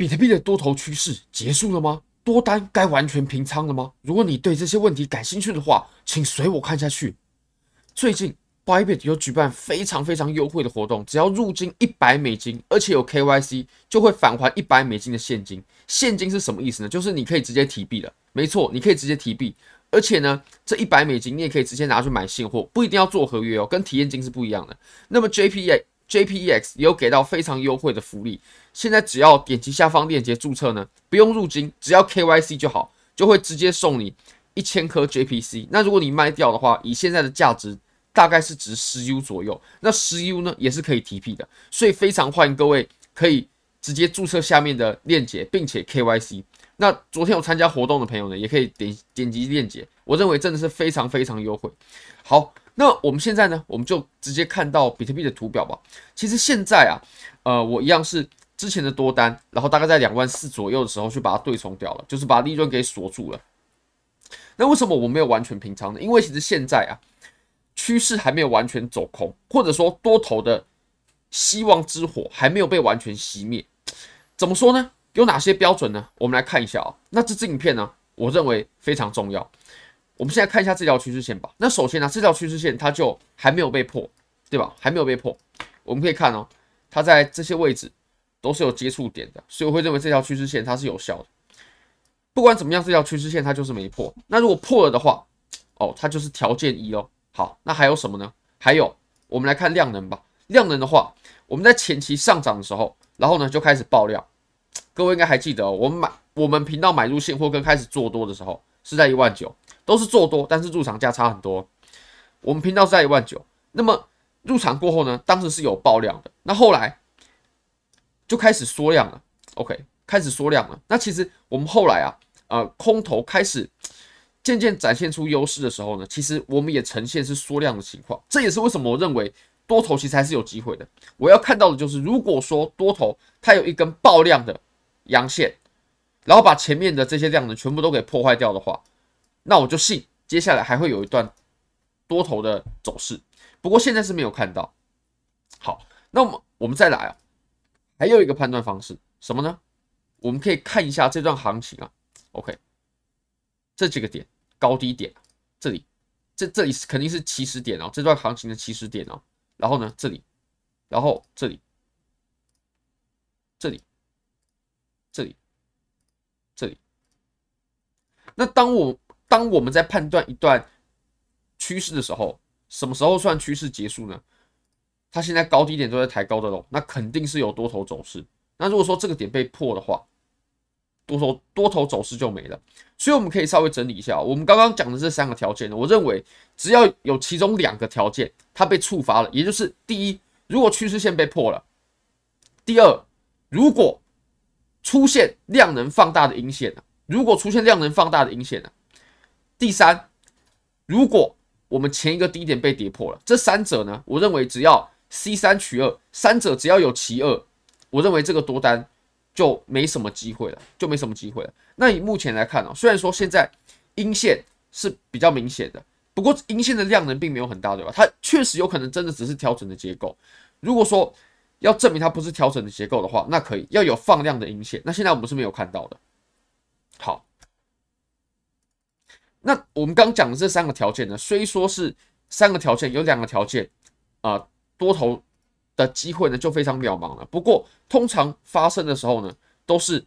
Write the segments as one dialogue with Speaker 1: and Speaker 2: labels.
Speaker 1: 比特币的多头趋势结束了吗？多单该完全平仓了吗？如果你对这些问题感兴趣的话，请随我看下去。最近 Bybit 有举办非常非常优惠的活动，只要入金一百美金，而且有 KYC，就会返还一百美金的现金。现金是什么意思呢？就是你可以直接提币的，没错，你可以直接提币，而且呢，这一百美金你也可以直接拿去买现货，不一定要做合约哦，跟体验金是不一样的。那么 JPA JPEX 有给到非常优惠的福利，现在只要点击下方链接注册呢，不用入金，只要 KYC 就好，就会直接送你一千颗 JPC。那如果你卖掉的话，以现在的价值大概是值十 U 左右，那十 U 呢也是可以提币的，所以非常欢迎各位可以直接注册下面的链接，并且 KYC。那昨天有参加活动的朋友呢，也可以点点击链接，我认为真的是非常非常优惠。好。那我们现在呢，我们就直接看到比特币的图表吧。其实现在啊，呃，我一样是之前的多单，然后大概在两万四左右的时候去把它对冲掉了，就是把利润给锁住了。那为什么我没有完全平仓呢？因为其实现在啊，趋势还没有完全走空，或者说多头的希望之火还没有被完全熄灭。怎么说呢？有哪些标准呢？我们来看一下啊。那这支影片呢，我认为非常重要。我们现在看一下这条趋势线吧。那首先呢，这条趋势线它就还没有被破，对吧？还没有被破。我们可以看哦，它在这些位置都是有接触点的，所以我会认为这条趋势线它是有效的。不管怎么样，这条趋势线它就是没破。那如果破了的话，哦，它就是条件一哦。好，那还有什么呢？还有，我们来看量能吧。量能的话，我们在前期上涨的时候，然后呢就开始爆量。各位应该还记得，我们买我们频道买入现货跟开始做多的时候是在一万九。都是做多，但是入场价差很多。我们频道是在一万九，那么入场过后呢，当时是有爆量的，那后来就开始缩量了。OK，开始缩量了。那其实我们后来啊，呃，空头开始渐渐展现出优势的时候呢，其实我们也呈现是缩量的情况。这也是为什么我认为多头其实还是有机会的。我要看到的就是，如果说多头它有一根爆量的阳线，然后把前面的这些量能全部都给破坏掉的话。那我就信，接下来还会有一段多头的走势，不过现在是没有看到。好，那我们我们再来啊，还有一个判断方式，什么呢？我们可以看一下这段行情啊，OK，这几个点高低点，这里这这里是肯定是起始点哦，这段行情的起始点哦，然后呢这里，然后这里，这里，这里，这里，那当我当我们在判断一段趋势的时候，什么时候算趋势结束呢？它现在高低点都在抬高的喽，那肯定是有多头走势。那如果说这个点被破的话，多头多头走势就没了。所以我们可以稍微整理一下，我们刚刚讲的这三个条件呢，我认为只要有其中两个条件它被触发了，也就是第一，如果趋势线被破了；第二，如果出现量能放大的阴线，如果出现量能放大的阴线呢？第三，如果我们前一个低点被跌破了，这三者呢，我认为只要 C 三取二，三者只要有其二，我认为这个多单就没什么机会了，就没什么机会了。那以目前来看啊，虽然说现在阴线是比较明显的，不过阴线的量能并没有很大，对吧？它确实有可能真的只是调整的结构。如果说要证明它不是调整的结构的话，那可以要有放量的阴线。那现在我们是没有看到的。好。那我们刚讲的这三个条件呢，虽说是三个条件，有两个条件啊、多头的机会呢就非常渺茫了。不过通常发生的时候呢，都是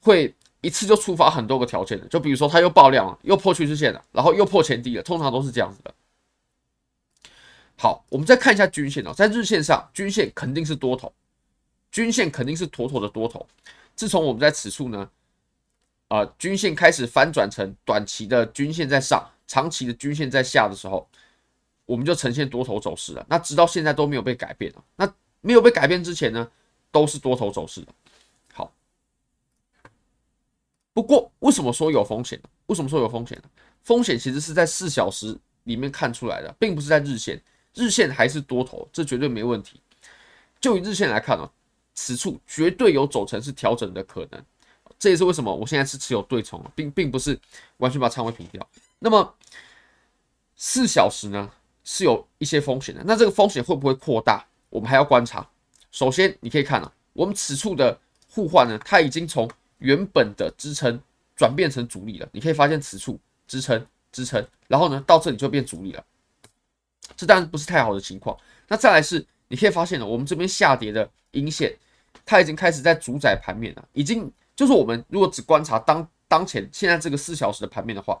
Speaker 1: 会一次就触发很多个条件的。就比如说它又爆量了，又破趋势线了，然后又破前低了，通常都是这样子的。好，我们再看一下均线哦，在日线上，均线肯定是多头，均线肯定是妥妥的多头。自从我们在此处呢。啊、呃，均线开始翻转成短期的均线在上，长期的均线在下的时候，我们就呈现多头走势了。那直到现在都没有被改变了。那没有被改变之前呢，都是多头走势的。好，不过为什么说有风险呢？为什么说有风险呢？风险其实是在四小时里面看出来的，并不是在日线。日线还是多头，这绝对没问题。就以日线来看呢、此处绝对有走成是调整的可能。这也是为什么我现在是持有对冲，并并不是完全把仓位平掉。那么四小时呢，是有一些风险的。那这个风险会不会扩大？我们还要观察。首先，你可以看啊，我们此处的互换呢，它已经从原本的支撑转变成阻力了。你可以发现此处支撑支撑，然后呢到这里就变阻力了。这当然不是太好的情况。那再来是，你可以发现呢，我们这边下跌的阴线，它已经开始在主宰盘面了。已经就是我们如果只观察当当前现在这个四小时的盘面的话，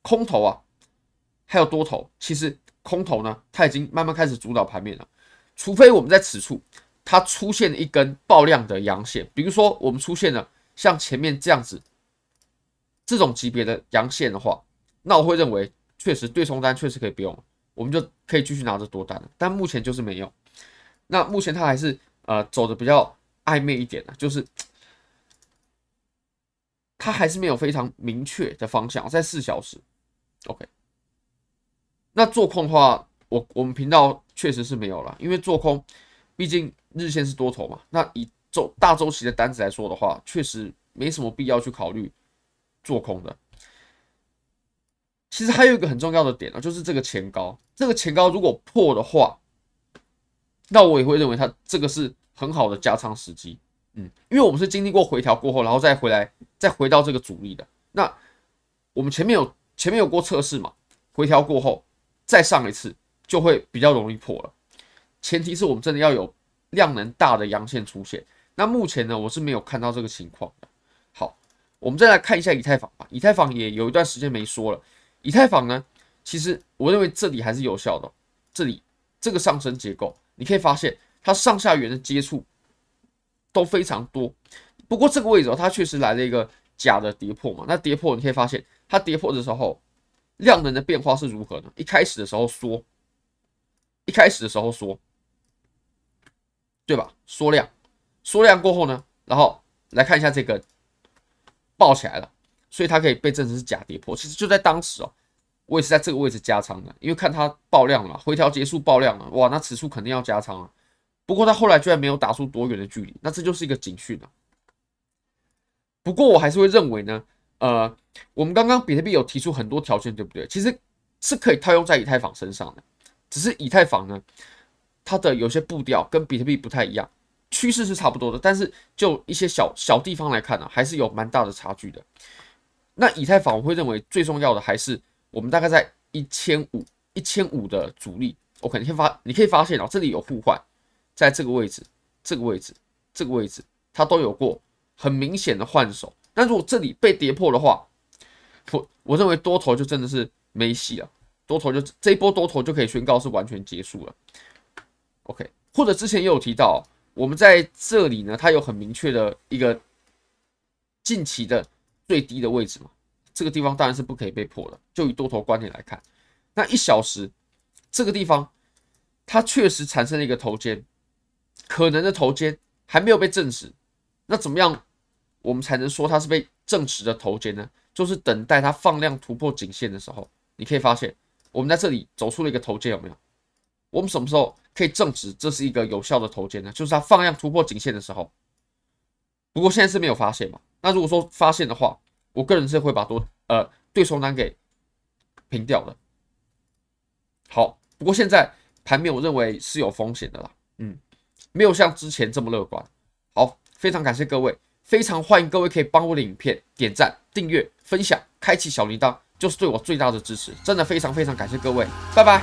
Speaker 1: 空头啊，还有多头，其实空头呢，它已经慢慢开始主导盘面了。除非我们在此处它出现了一根爆量的阳线，比如说我们出现了像前面这样子这种级别的阳线的话，那我会认为确实对冲单确实可以不用。我们就可以继续拿着多单了，但目前就是没有。那目前它还是呃走的比较暧昧一点的，就是它还是没有非常明确的方向，在四小时。OK，那做空的话，我我们频道确实是没有了，因为做空毕竟日线是多头嘛。那以周大周期的单子来说的话，确实没什么必要去考虑做空的。其实还有一个很重要的点啊，就是这个前高，这个前高如果破的话，那我也会认为它这个是很好的加仓时机，嗯，因为我们是经历过回调过后，然后再回来，再回到这个阻力的。那我们前面有前面有过测试嘛，回调过后再上一次就会比较容易破了。前提是我们真的要有量能大的阳线出现。那目前呢，我是没有看到这个情况。好，我们再来看一下以太坊吧，以太坊也有一段时间没说了。以太坊呢，其实我认为这里还是有效的。这里这个上升结构，你可以发现它上下缘的接触都非常多。不过这个位置哦，它确实来了一个假的跌破嘛。那跌破你可以发现，它跌破的时候量能的变化是如何呢？一开始的时候缩，一开始的时候缩，对吧？缩量，缩量过后呢，然后来看一下这个爆起来了。所以它可以被证实是假跌破，其实就在当时哦，我也是在这个位置加仓的，因为看它爆量了，回调结束爆量了，哇，那此处肯定要加仓了。不过他后来居然没有打出多远的距离，那这就是一个警讯了。不过我还是会认为呢，呃，我们刚刚比特币有提出很多条件，对不对？其实是可以套用在以太坊身上的，只是以太坊呢，它的有些步调跟比特币不太一样，趋势是差不多的，但是就一些小小地方来看呢，还是有蛮大的差距的。那以太坊我会认为最重要的还是我们大概在一千五一千五的阻力，OK，你可以发你可以发现哦，这里有互换，在这个位置、这个位置、这个位置，它都有过很明显的换手。那如果这里被跌破的话，我我认为多头就真的是没戏了，多头就这一波多头就可以宣告是完全结束了。OK，或者之前也有提到，我们在这里呢，它有很明确的一个近期的。最低的位置嘛，这个地方当然是不可以被破的。就以多头观点来看，那一小时这个地方，它确实产生了一个头肩，可能的头肩还没有被证实。那怎么样，我们才能说它是被证实的头肩呢？就是等待它放量突破颈线的时候，你可以发现，我们在这里走出了一个头肩，有没有？我们什么时候可以证实这是一个有效的头肩呢？就是它放量突破颈线的时候。不过现在是没有发现嘛？那如果说发现的话，我个人是会把多呃对冲单给平掉的。好，不过现在盘面我认为是有风险的啦，嗯，没有像之前这么乐观。好，非常感谢各位，非常欢迎各位可以帮我的影片点赞、订阅、分享、开启小铃铛，就是对我最大的支持。真的非常非常感谢各位，拜拜。